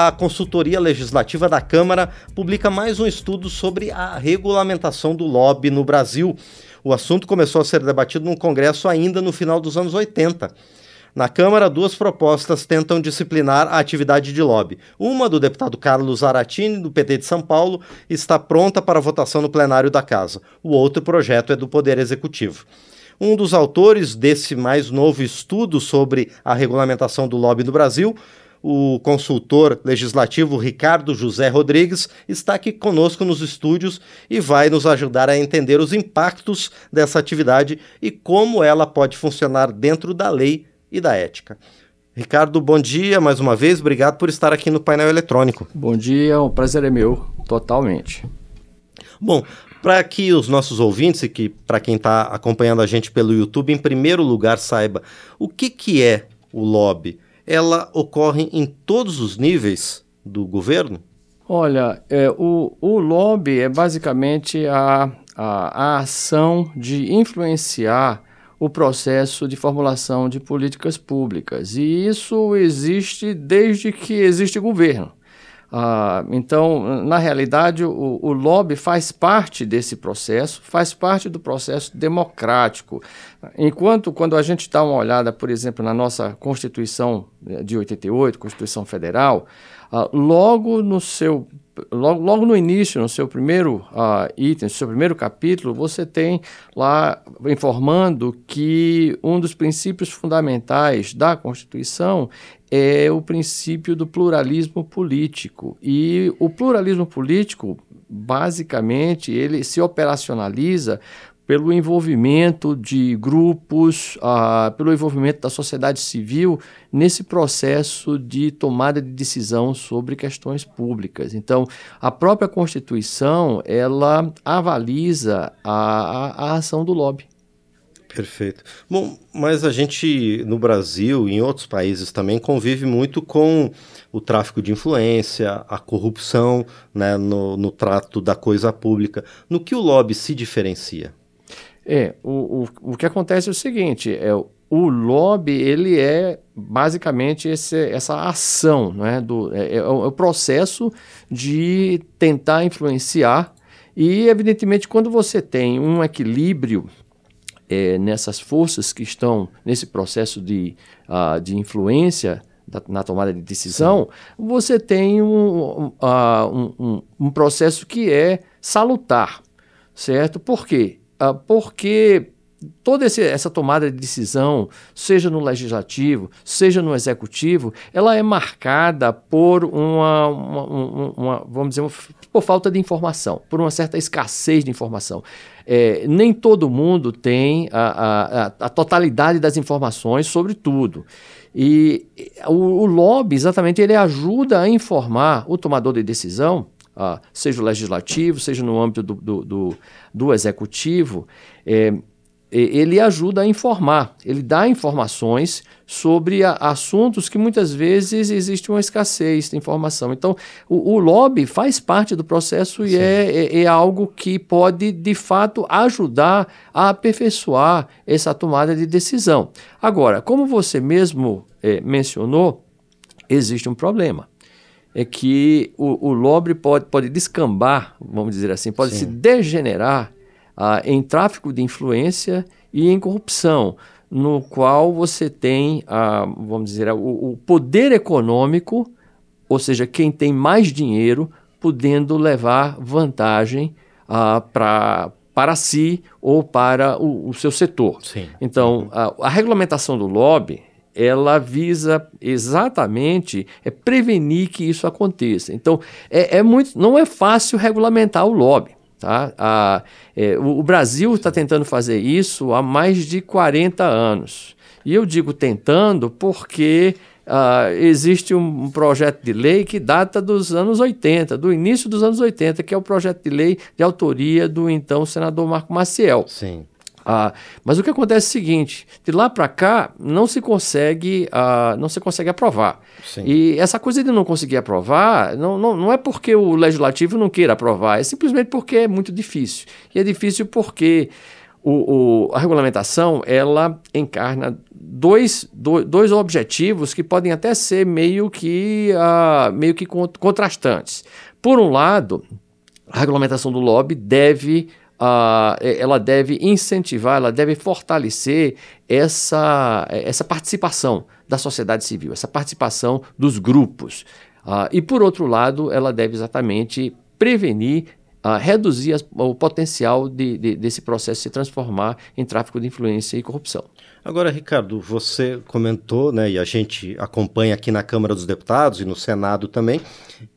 a consultoria legislativa da Câmara publica mais um estudo sobre a regulamentação do lobby no Brasil. O assunto começou a ser debatido no Congresso ainda no final dos anos 80. Na Câmara, duas propostas tentam disciplinar a atividade de lobby. Uma, do deputado Carlos Aratini, do PT de São Paulo, está pronta para votação no plenário da Casa. O outro projeto é do Poder Executivo. Um dos autores desse mais novo estudo sobre a regulamentação do lobby no Brasil, o consultor legislativo Ricardo José Rodrigues está aqui conosco nos estúdios e vai nos ajudar a entender os impactos dessa atividade e como ela pode funcionar dentro da lei e da ética. Ricardo, bom dia mais uma vez, obrigado por estar aqui no painel eletrônico. Bom dia, o prazer é meu, totalmente. Bom, para que os nossos ouvintes e que para quem está acompanhando a gente pelo YouTube, em primeiro lugar saiba o que, que é o lobby. Ela ocorre em todos os níveis do governo? Olha, é, o, o lobby é basicamente a, a, a ação de influenciar o processo de formulação de políticas públicas. E isso existe desde que existe governo. Ah, então, na realidade, o, o, lobby faz parte desse processo, faz parte do processo democrático. Enquanto, quando a gente dá uma olhada, por exemplo, na nossa Constituição de 88, Constituição Federal, ah, logo no seu logo, logo no início, no seu primeiro uh, item, no seu primeiro capítulo, você tem lá informando que um dos princípios fundamentais da Constituição é o princípio do pluralismo político. E o pluralismo político, basicamente, ele se operacionaliza pelo envolvimento de grupos, uh, pelo envolvimento da sociedade civil nesse processo de tomada de decisão sobre questões públicas. Então, a própria Constituição ela avaliza a, a, a ação do lobby. Perfeito. Bom, mas a gente no Brasil e em outros países também convive muito com o tráfico de influência, a corrupção né, no, no trato da coisa pública. No que o lobby se diferencia? É, o, o, o que acontece é o seguinte, é, o lobby, ele é basicamente esse, essa ação, né, do, é, é, o, é o processo de tentar influenciar e, evidentemente, quando você tem um equilíbrio é, nessas forças que estão nesse processo de, uh, de influência da, na tomada de decisão, Sim. você tem um, uh, um, um, um, processo que é salutar, certo? Por quê? Uh, porque toda esse, essa tomada de decisão, seja no legislativo, seja no executivo, ela é marcada por uma, uma, uma, uma vamos dizer, por falta de informação, por uma certa escassez de informação. É, nem todo mundo tem a, a, a, totalidade das informações sobre tudo. E o, o lobby, exatamente, ele ajuda a informar o tomador de decisão Uh, seja o legislativo, seja no âmbito do, do, do, do executivo, é, ele ajuda a informar, ele dá informações sobre a, assuntos que muitas vezes existe uma escassez de informação. Então, o, o lobby faz parte do processo e é, é, é, algo que pode, de fato, ajudar a aperfeiçoar essa tomada de decisão. Agora, como você mesmo é, mencionou, existe um problema. É que o, o lobby pode, pode descambar, vamos dizer assim, pode Sim. se degenerar ah, em tráfico de influência e em corrupção, no qual você tem, ah, vamos dizer, o, o poder econômico, ou seja, quem tem mais dinheiro, podendo levar vantagem ah, pra, para si ou para o, o seu setor. Sim. Então, a, a, regulamentação do lobby ela visa exatamente é prevenir que isso aconteça. Então, é, é muito, não é fácil regulamentar o lobby. Tá? A, é, o, o Brasil está tentando fazer isso há mais de 40 anos. E eu digo tentando porque uh, existe um, projeto de lei que data dos anos 80, do início dos anos 80, que é o projeto de lei de autoria do então senador Marco Maciel. Sim. Ah, mas o que acontece é o seguinte: de lá para cá não se consegue, ah, não se consegue aprovar. Sim. E essa coisa de não conseguir aprovar não, não, não é porque o legislativo não queira aprovar, é simplesmente porque é muito difícil. E é difícil porque o, o, a regulamentação ela encarna dois, do, dois objetivos que podem até ser meio que, uh, meio que contrastantes. Por um lado, a regulamentação do lobby deve Uh, ela deve incentivar, ela deve fortalecer essa, essa participação da sociedade civil, essa participação dos grupos. Uh, e, por outro lado, ela deve exatamente prevenir a reduzir as, o potencial de, de, desse processo se transformar em tráfico de influência e corrupção. Agora, Ricardo, você comentou, né, e a gente acompanha aqui na Câmara dos Deputados e no Senado também,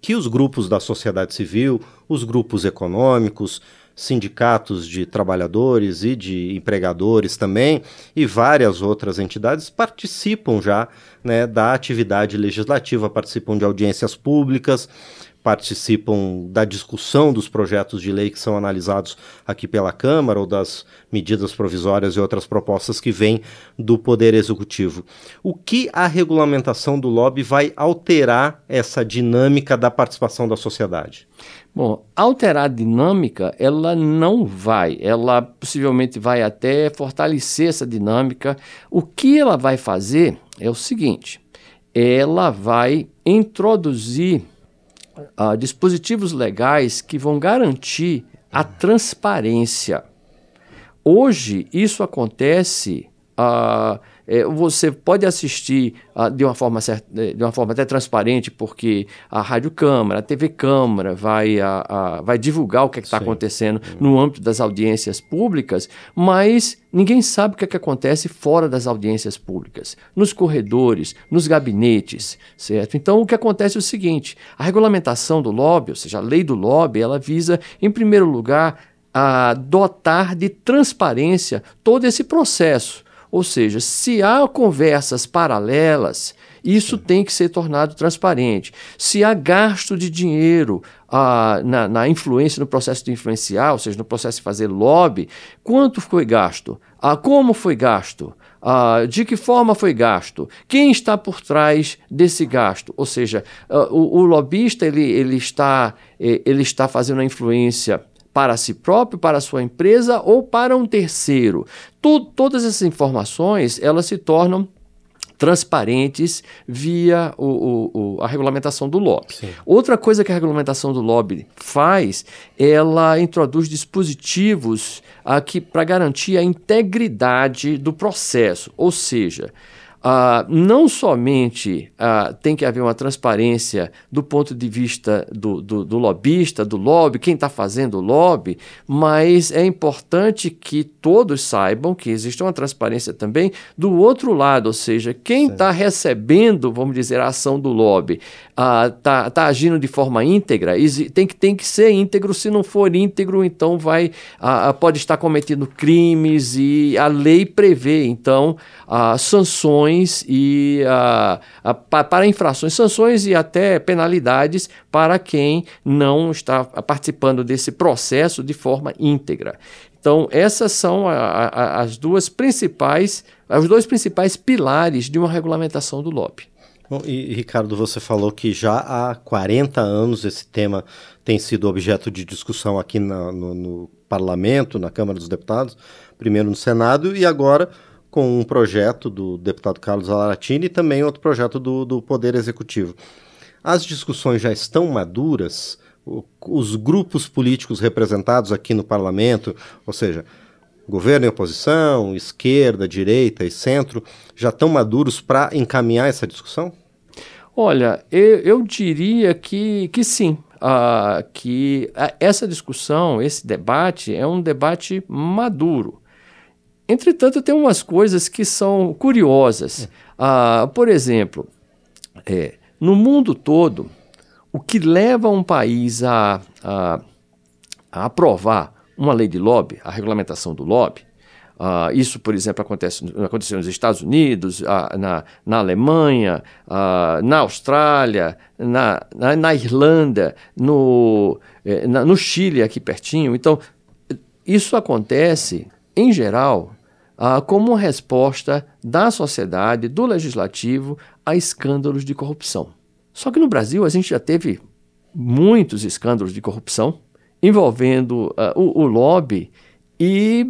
que os grupos da sociedade civil, os grupos econômicos, sindicatos de trabalhadores e de empregadores também, e várias outras entidades participam já né, da atividade legislativa, participam de audiências públicas, participam da discussão dos projetos de lei que são analisados aqui pela Câmara ou das medidas provisórias e outras propostas que vêm do Poder Executivo. O que a regulamentação do lobby vai alterar essa dinâmica da participação da sociedade? Bom, alterar a dinâmica, ela não vai, ela possivelmente vai até fortalecer essa dinâmica. O que ela vai fazer é o seguinte: ela vai introduzir uh, dispositivos legais que vão garantir a transparência. Hoje, isso acontece. Uh, é, você pode assistir uh, de, uma forma certa, de uma forma até transparente, porque a Rádio Câmara, a TV Câmara vai, a, vai divulgar o que é está acontecendo no âmbito das audiências públicas, mas ninguém sabe o que, é que acontece fora das audiências públicas, nos corredores, nos gabinetes, certo? Então, o que acontece é o seguinte, a regulamentação do lobby, ou seja, a lei do lobby, ela visa, em primeiro lugar, a dotar de transparência todo esse processo ou seja, se há conversas paralelas, isso tem que ser tornado transparente. Se há gasto de dinheiro ah, na, na, influência, no processo de influenciar, ou seja, no processo de fazer lobby, quanto foi gasto? Ah, como foi gasto? Ah, de que forma foi gasto? Quem está por trás desse gasto? Ou seja, ah, o, o lobista ele, ele, está, eh, ele está fazendo a influência para si próprio, para a sua empresa ou para um terceiro. todas essas informações elas se tornam transparentes via o, o, o, a regulamentação do lobby. Sim. Outra coisa que a regulamentação do lobby faz, ela introduz dispositivos aqui para garantir a integridade do processo, ou seja, Uh, não somente uh, tem que haver uma transparência do ponto de vista do, do, do lobista, do lobby, quem está fazendo o lobby, mas é importante que todos saibam que existe uma transparência também do outro lado, ou seja, quem está recebendo, vamos dizer, a ação do lobby, está uh, tá agindo de forma íntegra, tem que, tem que ser íntegro, se não for íntegro, então vai pode estar cometendo crimes e a lei prevê, então, sanções sanções e uh, para infrações, sanções e até penalidades para quem não está participando desse processo de forma íntegra. Então, essas são a, a, as duas principais, os dois principais pilares de uma regulamentação do lobby. Bom, e Ricardo, você falou que já há 40 anos esse tema tem sido objeto de discussão aqui na, no, no parlamento, na Câmara dos Deputados, primeiro no Senado e agora com um projeto do deputado Carlos Alaratini e também outro projeto do, do Poder Executivo. As discussões já estão maduras, os grupos políticos representados aqui no parlamento, ou seja, governo e oposição, esquerda, direita e centro, já estão maduros para encaminhar essa discussão? Olha, eu, eu diria que, que sim. Uh, que essa discussão, esse debate, é um debate maduro. Entretanto, tem umas coisas que são curiosas. Ah, por exemplo, é, no mundo todo, o que leva um país a, a, a aprovar uma lei de lobby, a regulamentação do lobby, Uh, isso, por exemplo, acontece, aconteceu nos Estados Unidos, uh, na, na Alemanha, uh, na Austrália, na, na, na Irlanda, no, eh, na, no Chile, aqui pertinho. Então, isso acontece em geral, ah, como resposta da sociedade, do legislativo, a escândalos de corrupção. Só que no Brasil a gente já teve muitos escândalos de corrupção envolvendo uh, o, o, lobby e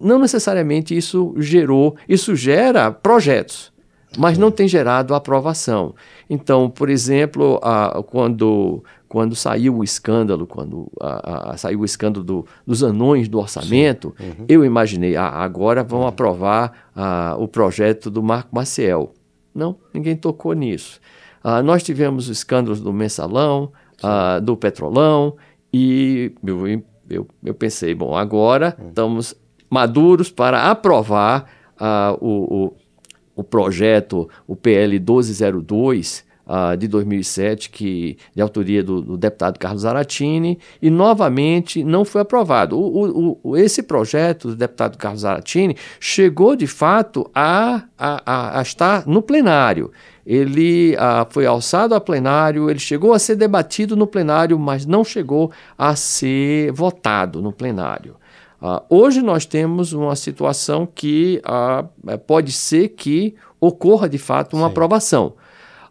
não necessariamente isso gerou, isso gera projetos, mas não tem gerado aprovação. Então, por exemplo, a, quando, quando saiu o escândalo, quando a, a, saiu o escândalo do, dos anões do orçamento, uhum. eu imaginei, ah, agora vão uhum. aprovar ah, o projeto do Marco Maciel. Não, ninguém tocou nisso. Ah, nós tivemos escândalos do mensalão, ah, do petrolão, e eu, eu, eu pensei, bom, agora hum. estamos maduros para aprovar o, o, o, projeto, o PL 1202, uh, de 2007, que, de autoria do, do, deputado Carlos Aratini, e novamente não foi aprovado. O, o, esse projeto do deputado Carlos Aratini chegou de fato a, a, a estar no plenário ele ah, foi alçado a plenário, ele chegou a ser debatido no plenário, mas não chegou a ser votado no plenário. Ah, hoje nós temos uma situação que é, pode ser que ocorra de fato uma Sim. aprovação.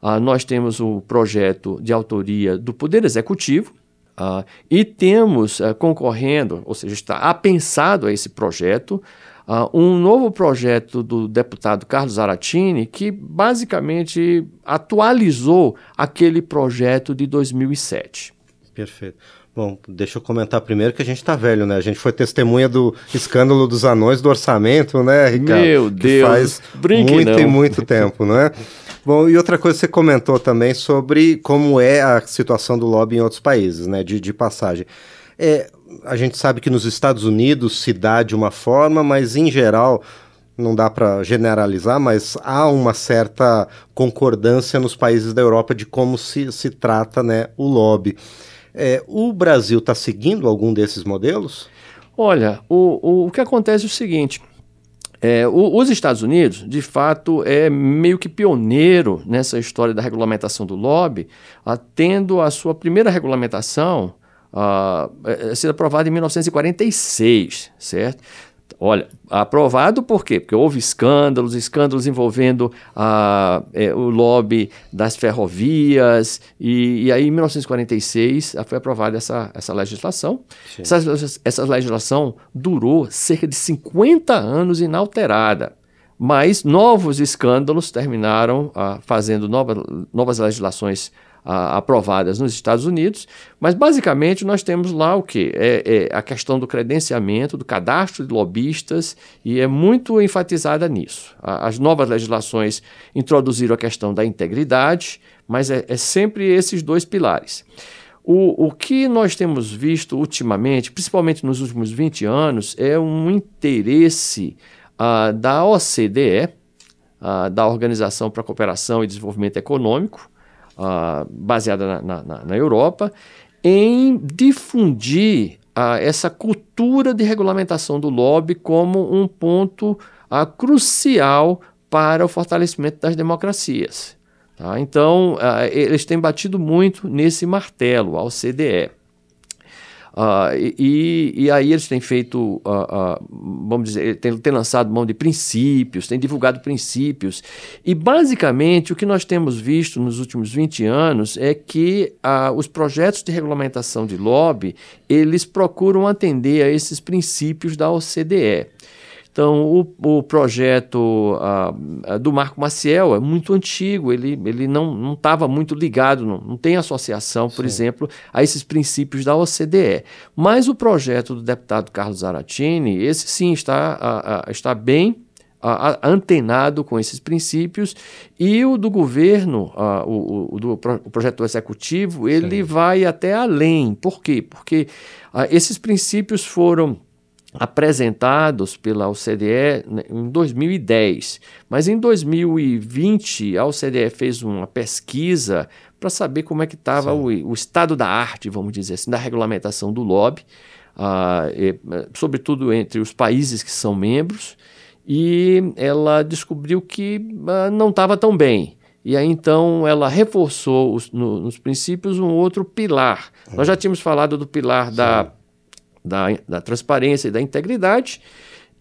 Ah, nós temos o projeto de autoria do Poder Executivo, Uh, e temos uh, concorrendo, ou seja, está apensado a esse projeto, uh, um novo projeto do deputado Carlos Aratini, que basicamente atualizou aquele projeto de 2007. Perfeito. Bom, deixa eu comentar primeiro que a gente tá velho, né? A gente foi testemunha do escândalo dos anões do orçamento, né, Ricardo? Meu Deus! faz Brinque muito não. e muito tempo, não é? Bom, e outra coisa que você comentou também sobre como é a situação do lobby em outros países, né? De, de passagem. É, a gente sabe que nos Estados Unidos se dá de uma forma, mas em geral não dá para generalizar, mas há uma certa concordância nos países da Europa de como se, se trata né, o lobby. É, o Brasil está seguindo algum desses modelos? Olha, o, o, o que acontece é o seguinte: é, o, os Estados Unidos, de fato, é meio que pioneiro nessa história da regulamentação do lobby, tendo a sua primeira regulamentação uh, sido aprovada em 1946, certo? Olha, aprovado por quê? Porque houve escândalos, escândalos envolvendo a, é, o lobby das ferrovias, e, e, aí em 1946 foi aprovada essa, essa legislação. Essa, essa legislação durou cerca de 50 anos inalterada, mas novos escândalos terminaram ah, fazendo nova, novas legislações aprovadas nos Estados Unidos, mas basicamente nós temos lá o que? É, é, a questão do credenciamento, do cadastro de lobistas, e é muito enfatizada nisso. As novas legislações introduziram a questão da integridade, mas é, é sempre esses dois pilares. O, o que nós temos visto ultimamente, principalmente nos últimos 20 anos, é um interesse uh, da OCDE, uh, da Organização para a Cooperação e Desenvolvimento Econômico, uh, baseada na, na, na, Europa, em difundir essa cultura de regulamentação do lobby como um ponto crucial para o fortalecimento das democracias. Tá? Então, eles têm batido muito nesse martelo, ao CDE. Uh, e, e, aí eles têm feito, uh, uh, vamos dizer, têm, têm lançado mão de princípios, têm divulgado princípios. E basicamente o que nós temos visto nos últimos 20 anos é que os projetos de regulamentação de lobby, eles procuram atender a esses princípios da OCDE. Então, o, o projeto do Marco Maciel é muito antigo, ele, ele não estava muito ligado, não, não tem associação, por Sim. exemplo, a esses princípios da OCDE. Mas o projeto do deputado Carlos Zaratini, esse sim está, está bem antenado com esses princípios e o do governo, uh, o, o, do, o projeto executivo, ele Sim. vai até além. Por quê? Porque uh, esses princípios foram apresentados pela OCDE né, em 2010, mas em 2020 a OCDE fez uma pesquisa para saber como é que estava o, o, estado da arte, vamos dizer assim, da regulamentação do lobby, uh, e, sobretudo entre os países que são membros, e ela descobriu que uh, não estava tão bem. E aí então ela reforçou os, no, nos princípios um outro pilar. Nós já tínhamos falado do pilar Sim. da da, da transparência e da integridade.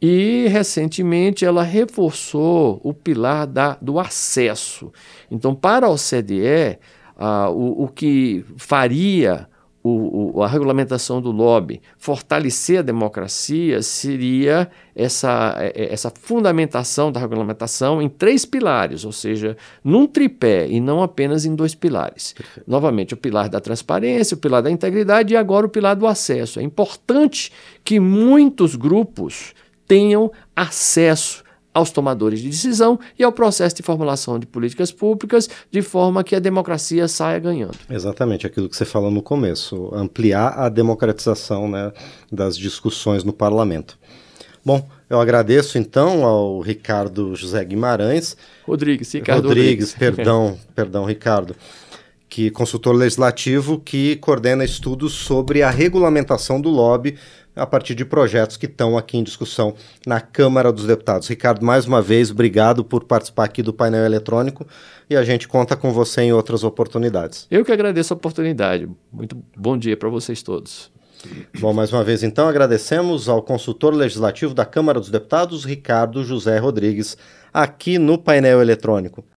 E recentemente ela reforçou o pilar da, do acesso. Então, para a OCDE, uh, o, o que faria o, o, a regulamentação do lobby, fortalecer a democracia, seria essa, é, é, essa fundamentação da regulamentação em três pilares, ou seja, num tripé e não apenas em dois pilares. Perfeito. Novamente, o pilar da transparência, o pilar da integridade e agora o pilar do acesso. É importante que muitos grupos tenham acesso aos tomadores de decisão e ao processo de formulação de políticas públicas, de forma que a democracia saia ganhando. Exatamente, aquilo que você falou no começo, ampliar a democratização né, das discussões no parlamento. Bom, eu agradeço então ao Ricardo José Guimarães. Rodrigues, Ricardo Rodrigues. Rodrigues. perdão, perdão, Ricardo. Que consultor legislativo que coordena estudos sobre a regulamentação do lobby a partir de projetos que estão aqui em discussão na Câmara dos Deputados. Ricardo, mais uma vez, obrigado por participar aqui do painel eletrônico e a gente conta com você em outras oportunidades. Eu que agradeço a oportunidade. Muito bom dia para vocês todos. Bom, mais uma vez, então, agradecemos ao consultor legislativo da Câmara dos Deputados, Ricardo José Rodrigues, aqui no painel eletrônico.